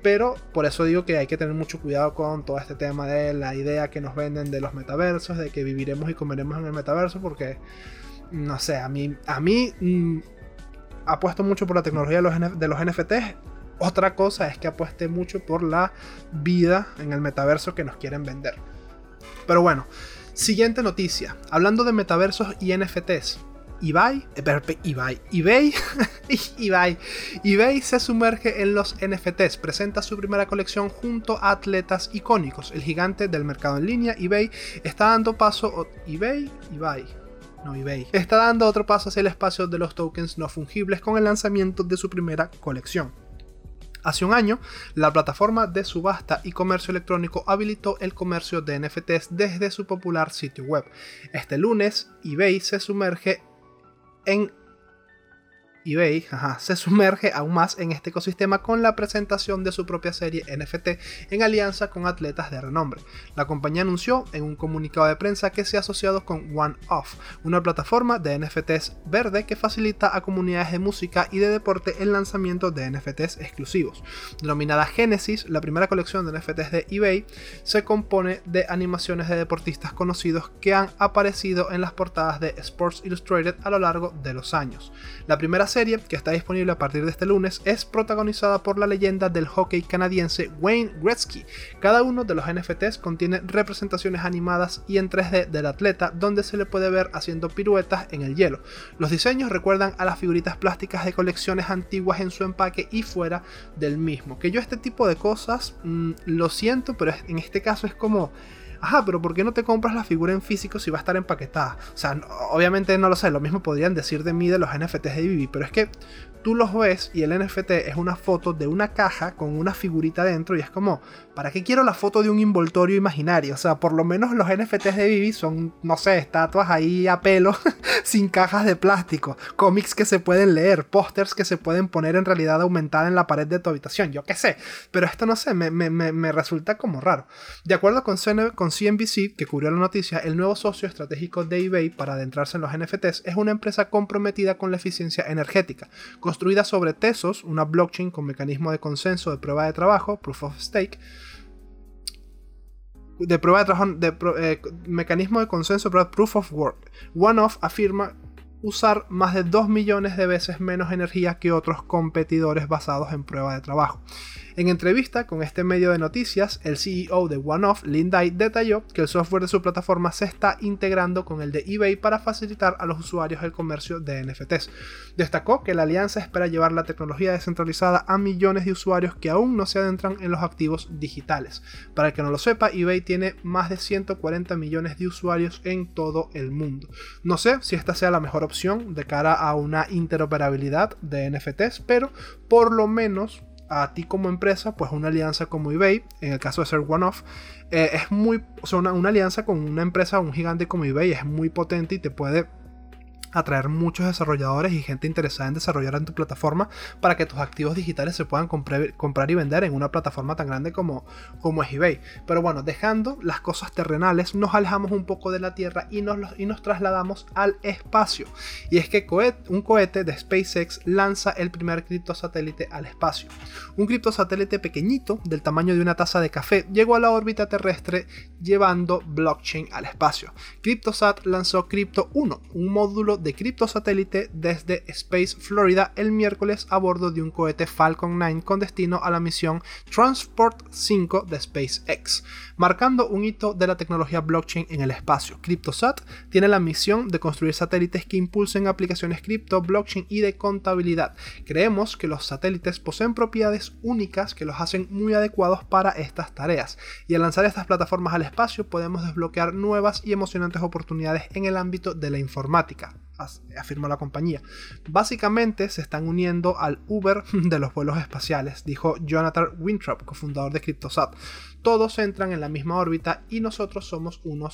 Pero por eso digo que hay que tener mucho cuidado con todo este tema de la idea que nos venden de los metaversos, de que viviremos y comeremos en el metaverso, porque no sé, a mí, a mí mm, apuesto mucho por la tecnología de los, NFTs. Otra cosa es que apueste mucho por la vida en el metaverso que nos quieren vender. Pero bueno, siguiente noticia. Hablando de metaversos y NFTs. Ibai, eh, Ibai, eBay, eBay, eBay se sumerge en los NFTs, presenta su primera colección junto a atletas icónicos. El gigante del mercado en línea, eBay, está dando paso, eBay, eBay, no eBay, está dando otro paso hacia el espacio de los tokens no fungibles con el lanzamiento de su primera colección. Hace un año, la plataforma de subasta y comercio electrónico habilitó el comercio de NFTs desde su popular sitio web. Este lunes, eBay se sumerge en eBay se sumerge aún más en este ecosistema con la presentación de su propia serie NFT en alianza con atletas de renombre. La compañía anunció en un comunicado de prensa que se ha asociado con One Off, una plataforma de NFTs verde que facilita a comunidades de música y de deporte el lanzamiento de NFTs exclusivos. Denominada Genesis, la primera colección de NFTs de eBay se compone de animaciones de deportistas conocidos que han aparecido en las portadas de Sports Illustrated a lo largo de los años. La primera serie, que está disponible a partir de este lunes, es protagonizada por la leyenda del hockey canadiense Wayne Gretzky. Cada uno de los NFTs contiene representaciones animadas y en 3D del atleta, donde se le puede ver haciendo piruetas en el hielo. Los diseños recuerdan a las figuritas plásticas de colecciones antiguas en su empaque y fuera del mismo. Que yo este tipo de cosas mm, lo siento, pero en este caso es como ajá, pero ¿por qué no te compras la figura en físico si va a estar empaquetada? O sea, obviamente no lo sé, lo mismo podrían decir de mí de los NFTs de Vivi, pero es que tú los ves y el NFT es una foto de una caja con una figurita dentro y es como, ¿para qué quiero la foto de un envoltorio imaginario? O sea, por lo menos los NFTs de Vivi son, no sé, estatuas ahí a pelo, sin cajas de plástico, cómics que se pueden leer, pósters que se pueden poner en realidad aumentada en la pared de tu habitación, yo qué sé, pero esto no sé, me, resulta como raro. De acuerdo con, con CNBC, que cubrió la noticia, el nuevo socio estratégico de eBay para adentrarse en los NFTs es una empresa comprometida con la eficiencia energética, construida sobre Tesos, una blockchain con mecanismo de consenso de prueba de trabajo, proof of stake, de prueba de trabajo, de eh, mecanismo de consenso, proof of work. OneOff afirma usar más de 2 millones de veces menos energía que otros competidores basados en prueba de trabajo. En entrevista con este medio de noticias, el CEO de OneOff, Lin Dai, detalló que el software de su plataforma se está integrando con el de eBay para facilitar a los usuarios el comercio de NFTs. Destacó que la alianza espera llevar la tecnología descentralizada a millones de usuarios que aún no se adentran en los activos digitales. Para el que no lo sepa, eBay tiene más de 140 millones de usuarios en todo el mundo. No sé si esta sea la mejor opción de cara a una interoperabilidad de NFTs, pero por lo menos a ti como empresa, pues una alianza como eBay, en el caso de ser one-off, eh, es muy, o sea, una, alianza con una empresa, un gigante como eBay es muy potente y te puede atraer muchos desarrolladores y gente interesada en desarrollar en tu plataforma para que tus activos digitales se puedan comprar, y vender en una plataforma tan grande como, como es eBay. Pero bueno, dejando las cosas terrenales, nos alejamos un poco de la Tierra y nos, y nos trasladamos al espacio. Y es que un cohete de SpaceX lanza el primer criptosatélite al espacio. Un criptosatélite pequeñito, del tamaño de una taza de café, llegó a la órbita terrestre llevando blockchain al espacio. CryptoSat lanzó Crypto 1, un módulo de criptosatélite desde Space Florida el miércoles a bordo de un cohete Falcon 9 con destino a la misión Transport 5 de SpaceX, marcando un hito de la tecnología blockchain en el espacio. CryptoSat tiene la misión de construir satélites que impulsen aplicaciones cripto, blockchain y de contabilidad. Creemos que los satélites poseen propiedades únicas que los hacen muy adecuados para estas tareas, y al lanzar estas plataformas al espacio podemos desbloquear nuevas y emocionantes oportunidades en el ámbito de la informática afirmó la compañía. Básicamente se están uniendo al Uber de los vuelos espaciales, dijo Jonathan Winthrop, cofundador de CryptoSat todos entran en la misma órbita y nosotros somos uno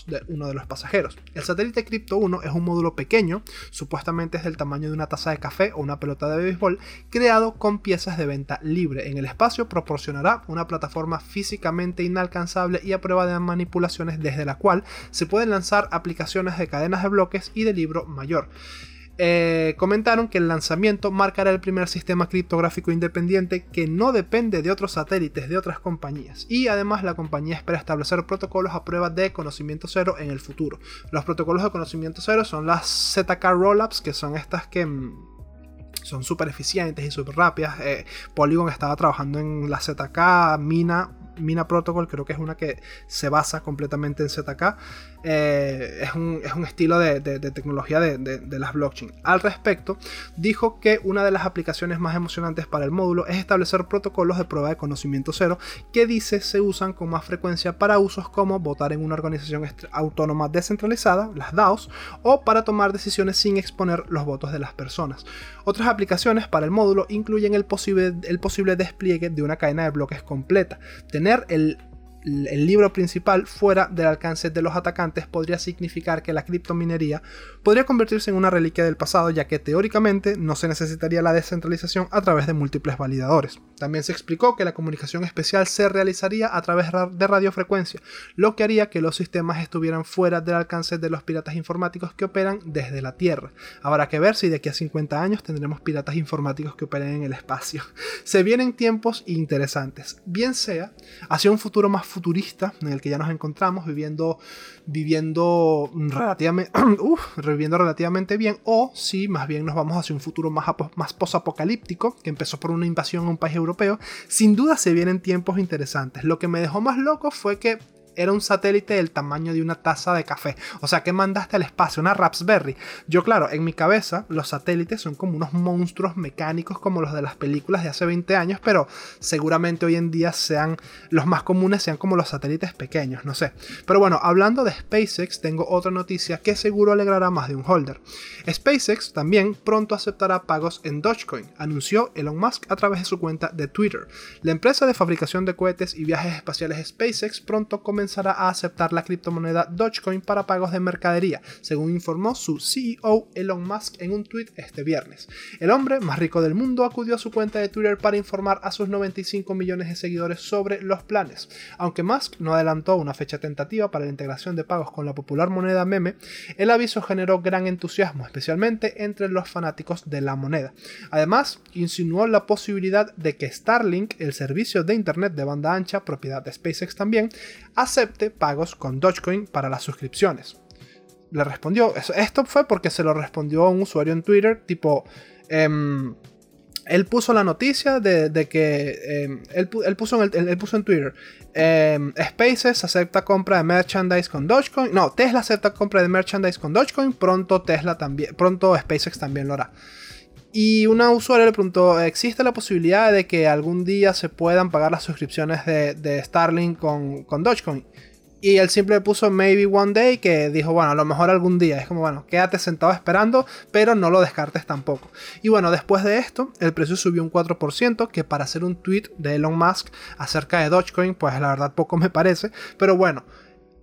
de los pasajeros. El satélite Crypto 1 es un módulo pequeño, supuestamente es del tamaño de una taza de café o una pelota de béisbol, creado con piezas de venta libre. En el espacio proporcionará una plataforma físicamente inalcanzable y a prueba de manipulaciones desde la cual se pueden lanzar aplicaciones de cadenas de bloques y de libro mayor. Eh, comentaron que el lanzamiento marcará el primer sistema criptográfico independiente que no depende de otros satélites de otras compañías y además la compañía espera establecer protocolos a prueba de conocimiento cero en el futuro. Los protocolos de conocimiento cero son las ZK Rollups que son estas que mm, son súper eficientes y súper rápidas. Eh, Polygon estaba trabajando en la ZK, Mina Mina Protocol, creo que es una que se basa completamente en ZK. Eh, es, un, estilo de, tecnología de, las blockchain. Al respecto, dijo que una de las aplicaciones más emocionantes para el módulo es establecer protocolos de prueba de conocimiento cero que dice se usan con más frecuencia para usos como votar en una organización autónoma descentralizada, las DAOs, o para tomar decisiones sin exponer los votos de las personas. Otras aplicaciones para el módulo incluyen el posible, el posible despliegue de una cadena de bloques completa, el el libro principal fuera del alcance de los atacantes podría significar que la criptominería podría convertirse en una reliquia del pasado ya que teóricamente no se necesitaría la descentralización a través de múltiples validadores. También se explicó que la comunicación especial se realizaría a través de radiofrecuencia, lo que haría que los sistemas estuvieran fuera del alcance de los piratas informáticos que operan desde la Tierra. Habrá que ver si de aquí a 50 años tendremos piratas informáticos que operen en el espacio. Se vienen tiempos interesantes, bien sea hacia un futuro más futurista en el que ya nos encontramos viviendo, viviendo, relativamente, relativamente bien, o si más bien nos vamos hacia un futuro más, más posapocalíptico, que empezó por una invasión a un país europeo, sin duda se vienen tiempos interesantes. Lo que me dejó más loco fue que era un satélite del tamaño de una taza de café. O sea, ¿qué mandaste al espacio? Una Raspberry. Yo, claro, en mi cabeza, los satélites son como unos monstruos mecánicos como los de las películas de hace 20 años, pero seguramente hoy en día sean los más comunes, sean como los satélites pequeños, no sé. Pero bueno, hablando de SpaceX, tengo otra noticia que seguro alegrará más de un holder. SpaceX también pronto aceptará pagos en Dogecoin, anunció Elon Musk a través de su cuenta de Twitter. La empresa de fabricación de cohetes y viajes espaciales SpaceX pronto comenzó a aceptar la criptomoneda Dogecoin para pagos de mercadería, según informó su CEO Elon Musk en un tweet este viernes. El hombre más rico del mundo acudió a su cuenta de Twitter para informar a sus 95 millones de seguidores sobre los planes. Aunque Musk no adelantó una fecha tentativa para la integración de pagos con la popular moneda meme, el aviso generó gran entusiasmo, especialmente entre los fanáticos de la moneda. Además, insinuó la posibilidad de que Starlink, el servicio de Internet de banda ancha, propiedad de SpaceX también, acepte pagos con Dogecoin para las suscripciones. Le respondió, esto fue porque se lo respondió a un usuario en Twitter, tipo, em, él puso la noticia de, que, em, él, puso en él, puso en Twitter, em, Spaces acepta compra de merchandise con Dogecoin, no, Tesla acepta compra de merchandise con Dogecoin, pronto Tesla también, pronto SpaceX también lo hará. Y una usuaria le preguntó, ¿existe la posibilidad de que algún día se puedan pagar las suscripciones de, Starlink con, con Dogecoin? Y él siempre puso maybe one day, que dijo, bueno, a lo mejor algún día. Es como, bueno, quédate sentado esperando, pero no lo descartes tampoco. Y bueno, después de esto, el precio subió un 4%, que para hacer un tweet de Elon Musk acerca de Dogecoin, pues la verdad poco me parece. Pero bueno,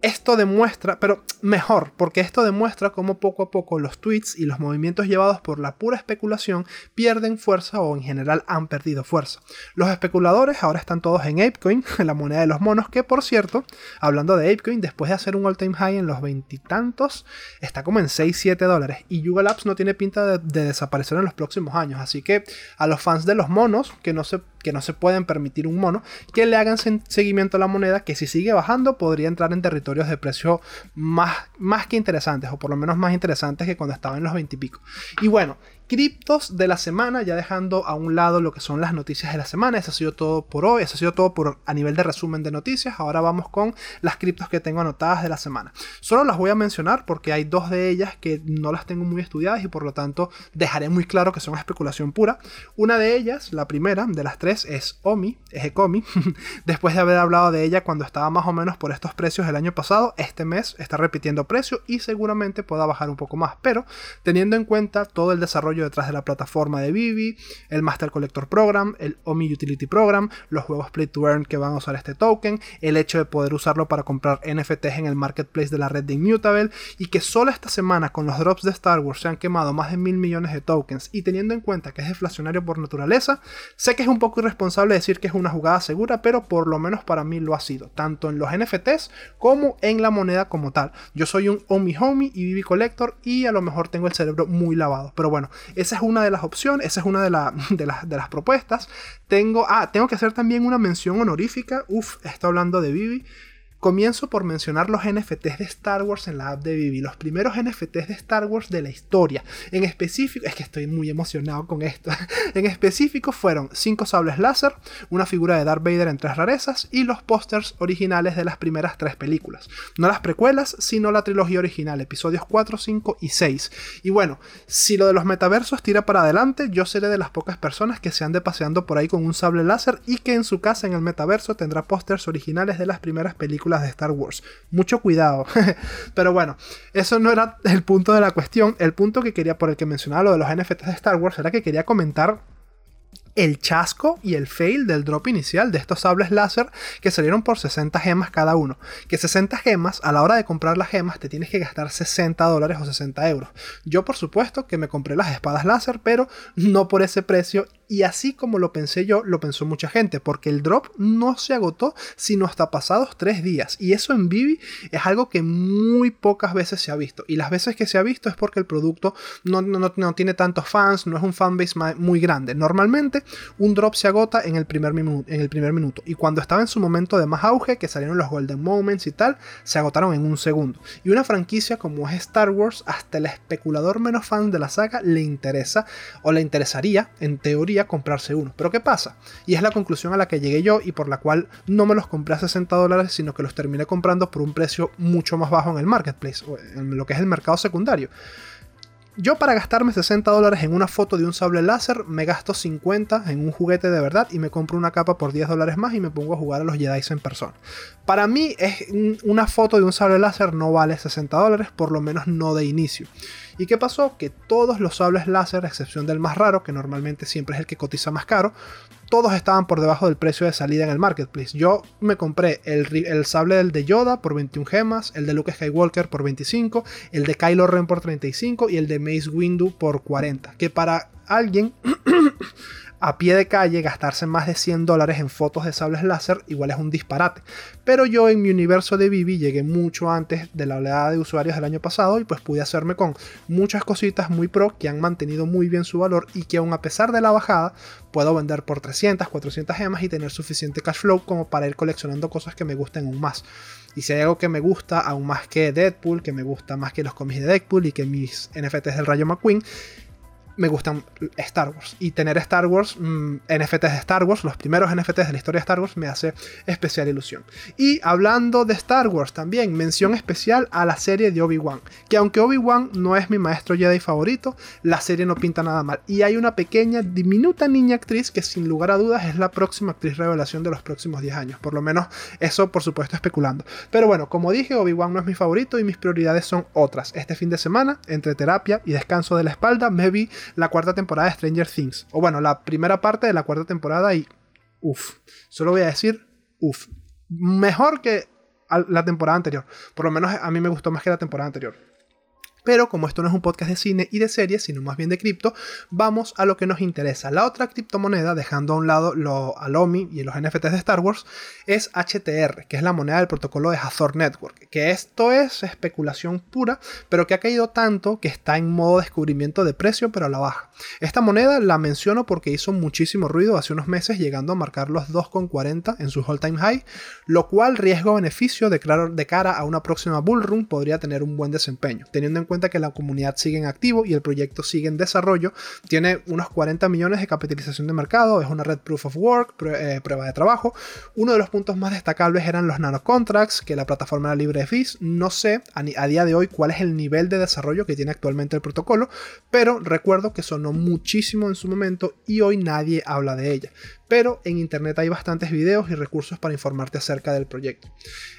esto demuestra, pero mejor, porque esto demuestra cómo poco a poco los tweets y los movimientos llevados por la pura especulación pierden fuerza o en general han perdido fuerza. Los especuladores ahora están todos en ApeCoin, la moneda de los monos, que por cierto, hablando de ApeCoin, después de hacer un all-time high en los veintitantos, está como en 6-7 dólares y Yuga Labs no tiene pinta de, de desaparecer en los próximos años, así que a los fans de los monos, que no se que no se pueden permitir un mono, que le hagan seguimiento a la moneda, que si sigue bajando podría entrar en de precio más, más que interesantes, o por lo menos más interesantes que cuando estaba en los 20 y pico. Y bueno, criptos de la semana, ya dejando a un lado lo que son las noticias de la semana. Eso ha sido todo por hoy, eso ha sido todo por a nivel de resumen de noticias. Ahora vamos con las criptos que tengo anotadas de la semana. Solo las voy a mencionar porque hay dos de ellas que no las tengo muy estudiadas y por lo tanto dejaré muy claro que son especulación pura. Una de ellas, la primera de las tres, es OMI, es Ecomi. Después de haber hablado de ella cuando estaba más o menos por estos precios el año pasado, este mes está repitiendo precio y seguramente pueda bajar un poco más. Pero teniendo en cuenta todo el desarrollo detrás de la plataforma de Vivi, el Master Collector Program, el OMI Utility Program, los juegos Play to Earn que van a usar este token, el hecho de poder usarlo para comprar NFTs en el marketplace de la red de Immutable y que solo esta semana con los drops de Star Wars se han quemado más de mil millones de tokens y teniendo en cuenta que es deflacionario por naturaleza, sé que es un poco irresponsable decir que es una jugada segura, pero por lo menos para mí lo ha sido, tanto en los NFTs como en la moneda como tal. Yo soy un Omi Homie y Vivi Collector y a lo mejor tengo el cerebro muy lavado, pero bueno, esa es una de las opciones, esa es una de, de, de las propuestas. Tengo, ah, tengo que hacer también una mención honorífica. Uf, estoy hablando de Vivi. Comienzo por mencionar los NFTs de Star Wars en la app de Vivi, los primeros NFTs de Star Wars de la historia. En específico, es que estoy muy emocionado con esto. en específico fueron 5 sables láser, una figura de Darth Vader en tres rarezas y los pósters originales de las primeras tres películas. No las precuelas, sino la trilogía original, episodios 4, 5 y 6. Y bueno, si lo de los metaversos tira para adelante, yo seré de las pocas personas que se ande paseando por ahí con un sable láser y que en su casa en el metaverso tendrá pósters originales de las primeras películas de Star Wars. Mucho cuidado. Pero bueno, eso no era el punto de la cuestión. El punto que quería, por el que mencionaba lo de los NFTs de Star Wars, era que quería comentar el chasco y el fail del drop inicial de estos sables láser que salieron por 60 gemas cada uno. Que 60 gemas, a la hora de comprar las gemas, te tienes que gastar 60 dólares o 60 euros. Yo, por supuesto, que me compré las espadas láser, pero no por ese precio y así como lo pensé yo, lo pensó mucha gente, porque el drop no se agotó sino hasta pasados tres días. Y eso en Vivi es algo que muy pocas veces se ha visto. Y las veces que se ha visto es porque el producto no, no, tiene tantos fans, no es un fanbase muy grande. Normalmente un drop se agota en el, primer en el primer minuto. Y cuando estaba en su momento de más auge, que salieron los Golden Moments y tal, se agotaron en un segundo. Y una franquicia como es Star Wars, hasta el especulador menos fan de la saga le interesa o le interesaría, en teoría, comprarse uno. Pero ¿qué pasa? Y es la conclusión a la que llegué yo y por la cual no me los compré a 60 dólares, sino que los terminé comprando por un precio mucho más bajo en el marketplace, o en lo que es el mercado secundario. Yo para gastarme 60 dólares en una foto de un sable láser, me gasto 50 en un juguete de verdad y me compro una capa por 10 dólares más y me pongo a jugar a los Jedi en persona. Para mí es una foto de un sable láser no vale 60 dólares, por lo menos no de inicio. ¿Y qué pasó? Que todos los sables láser, a excepción del más raro, que normalmente siempre es el que cotiza más caro, todos estaban por debajo del precio de salida en el marketplace. Yo me compré el, sable del de Yoda por 21 gemas, el de Luke Skywalker por 25, el de Kylo Ren por 35 y el de Mace Windu por 40. Que para alguien a pie de calle gastarse más de 100 dólares en fotos de sables láser igual es un disparate. Pero yo en mi universo de Vivi llegué mucho antes de la oleada de usuarios del año pasado y pues pude hacerme con muchas cositas muy pro que han mantenido muy bien su valor y que aún a pesar de la bajada puedo vender por 300, 400 gemas y tener suficiente cash flow como para ir coleccionando cosas que me gusten aún más. Y si hay algo que me gusta aún más que Deadpool, que me gusta más que los cómics de Deadpool y que mis NFTs del Rayo McQueen, me gustan Star Wars. Y tener Star Wars, mm, NFTs de Star Wars, los primeros NFTs de la historia de Star Wars, me hace especial ilusión. Y hablando de Star Wars también, mención especial a la serie de Obi-Wan. Que aunque Obi-Wan no es mi maestro Jedi favorito, la serie no pinta nada mal. Y hay una pequeña, diminuta niña actriz que sin lugar a dudas es la próxima actriz revelación de los próximos 10 años. Por lo menos eso, por supuesto, especulando. Pero bueno, como dije, Obi-Wan no es mi favorito y mis prioridades son otras. Este fin de semana, entre terapia y descanso de la espalda, me vi la cuarta temporada de Stranger Things. O bueno, la primera parte de la cuarta temporada y... Uf. Solo voy a decir, uf. Mejor que la temporada anterior. Por lo menos a mí me gustó más que la temporada anterior. Pero como esto no es un podcast de cine y de series, sino más bien de cripto, vamos a lo que nos interesa. La otra criptomoneda, dejando a un lado lo Alomi y los NFTs de Star Wars, es HTR, que es la moneda del protocolo de Hazor Network, que esto es especulación pura, pero que ha caído tanto que está en modo descubrimiento de precio, pero a la baja. Esta moneda la menciono porque hizo muchísimo ruido hace unos meses, llegando a marcar los 2,40 en su all-time high, lo cual riesgo-beneficio de, de cara a una próxima bullrun podría tener un buen desempeño, teniendo en cuenta que la comunidad sigue en activo y el proyecto sigue en desarrollo. Tiene unos 40 millones de capitalización de mercado, es una red proof of work, eh, prueba de trabajo. Uno de los puntos más destacables eran los nano contracts, que la plataforma era libre de fees. No sé a día de hoy cuál es el nivel de desarrollo que tiene actualmente el protocolo, pero recuerdo que sonó muchísimo en su momento y hoy nadie habla de ella pero en internet hay bastantes videos y recursos para informarte acerca del proyecto.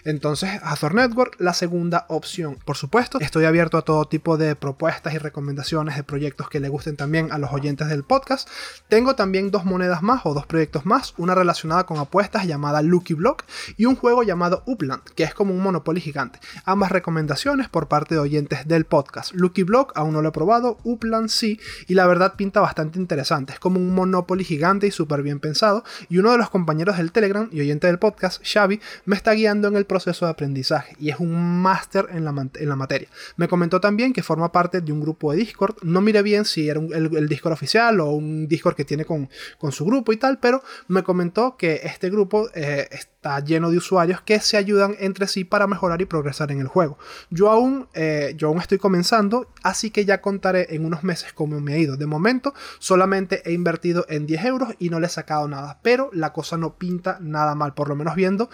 Entonces, Azure Network, la segunda opción. Por supuesto, estoy abierto a todo tipo de propuestas y recomendaciones de proyectos que le gusten también a los oyentes del podcast. Tengo también dos monedas más o dos proyectos más, una relacionada con apuestas llamada Lucky Block y un juego llamado Upland, que es como un Monopoly gigante. Ambas recomendaciones por parte de oyentes del podcast. Lucky Block aún no lo he probado, Upland sí, y la verdad pinta bastante interesante. Es como un Monopoly gigante y súper bien pensado y uno de los compañeros del Telegram y oyente del podcast, Xavi, me está guiando en el proceso de aprendizaje y es un máster en la, en la materia. Me comentó también que forma parte de un grupo de Discord, no mire bien si era el, Discord oficial o un Discord que tiene con, con, su grupo y tal, pero me comentó que este grupo eh, está lleno de usuarios que se ayudan entre sí para mejorar y progresar en el juego. Yo aún, eh, yo aún estoy comenzando, así que ya contaré en unos meses cómo me ha ido. De momento, solamente he invertido en 10 euros y no le he sacado nada, pero la cosa no pinta nada mal, por lo menos viendo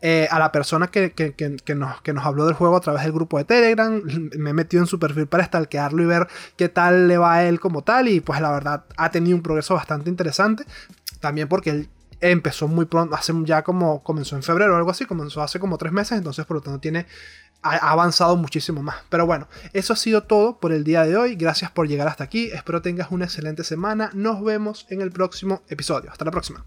eh, a la persona que, nos, que nos habló del juego a través del grupo de Telegram. Me he metido en su perfil para stalkearlo y ver qué tal le va a él como tal. Y pues la verdad ha tenido un progreso bastante interesante. También porque él empezó muy pronto, hace ya como comenzó en febrero o algo así, comenzó hace como tres meses, entonces por lo tanto tiene ha avanzado muchísimo más. Pero bueno, eso ha sido todo por el día de hoy. Gracias por llegar hasta aquí. Espero tengas una excelente semana. Nos vemos en el próximo episodio. Hasta la próxima.